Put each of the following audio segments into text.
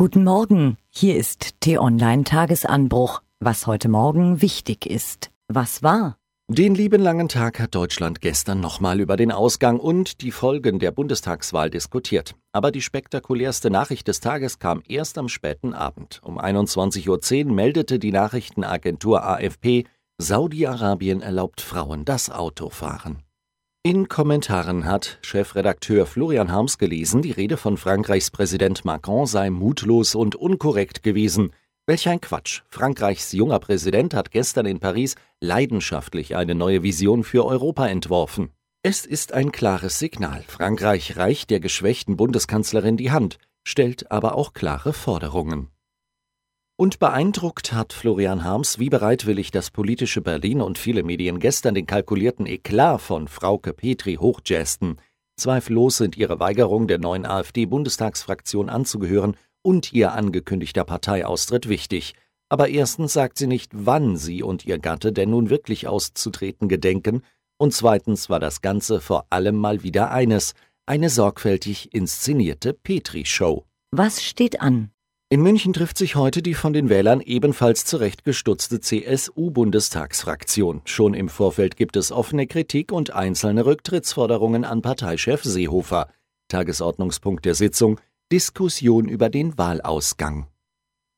Guten Morgen, hier ist T-Online Tagesanbruch. Was heute Morgen wichtig ist. Was war? Den lieben langen Tag hat Deutschland gestern nochmal über den Ausgang und die Folgen der Bundestagswahl diskutiert. Aber die spektakulärste Nachricht des Tages kam erst am späten Abend. Um 21.10 Uhr meldete die Nachrichtenagentur AFP, Saudi-Arabien erlaubt Frauen das Autofahren. In Kommentaren hat Chefredakteur Florian Harms gelesen, die Rede von Frankreichs Präsident Macron sei mutlos und unkorrekt gewesen. Welch ein Quatsch. Frankreichs junger Präsident hat gestern in Paris leidenschaftlich eine neue Vision für Europa entworfen. Es ist ein klares Signal. Frankreich reicht der geschwächten Bundeskanzlerin die Hand, stellt aber auch klare Forderungen. Und beeindruckt hat Florian Harms, wie bereitwillig das politische Berlin und viele Medien gestern den kalkulierten Eklat von Frauke Petri hochjazzten. Zweifellos sind ihre Weigerung der neuen AfD-Bundestagsfraktion anzugehören und ihr angekündigter Parteiaustritt wichtig. Aber erstens sagt sie nicht, wann sie und ihr Gatte denn nun wirklich auszutreten gedenken, und zweitens war das Ganze vor allem mal wieder eines, eine sorgfältig inszenierte Petri-Show. Was steht an? In München trifft sich heute die von den Wählern ebenfalls zurechtgestutzte CSU-Bundestagsfraktion. Schon im Vorfeld gibt es offene Kritik und einzelne Rücktrittsforderungen an Parteichef Seehofer. Tagesordnungspunkt der Sitzung Diskussion über den Wahlausgang.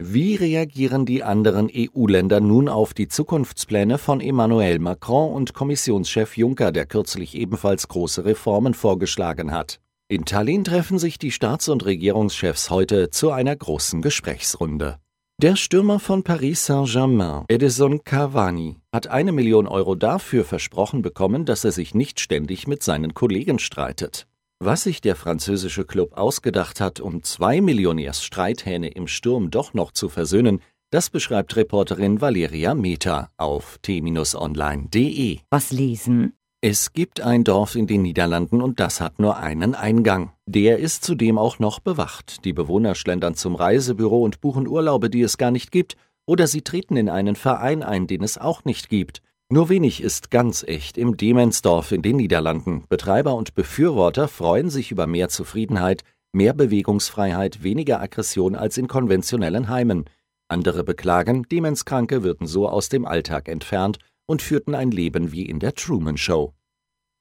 Wie reagieren die anderen EU-Länder nun auf die Zukunftspläne von Emmanuel Macron und Kommissionschef Juncker, der kürzlich ebenfalls große Reformen vorgeschlagen hat? In Tallinn treffen sich die Staats- und Regierungschefs heute zu einer großen Gesprächsrunde. Der Stürmer von Paris Saint-Germain, Edison Cavani, hat eine Million Euro dafür versprochen bekommen, dass er sich nicht ständig mit seinen Kollegen streitet. Was sich der französische Club ausgedacht hat, um zwei Millionärsstreithähne im Sturm doch noch zu versöhnen, das beschreibt Reporterin Valeria Meta auf t-online.de. Was lesen? Es gibt ein Dorf in den Niederlanden und das hat nur einen Eingang. Der ist zudem auch noch bewacht. Die Bewohner schlendern zum Reisebüro und buchen Urlaube, die es gar nicht gibt, oder sie treten in einen Verein ein, den es auch nicht gibt. Nur wenig ist ganz echt im Demensdorf in den Niederlanden. Betreiber und Befürworter freuen sich über mehr Zufriedenheit, mehr Bewegungsfreiheit, weniger Aggression als in konventionellen Heimen. Andere beklagen, Demenzkranke würden so aus dem Alltag entfernt und führten ein Leben wie in der Truman Show.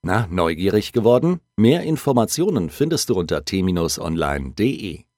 Na, neugierig geworden? Mehr Informationen findest du unter t-online.de.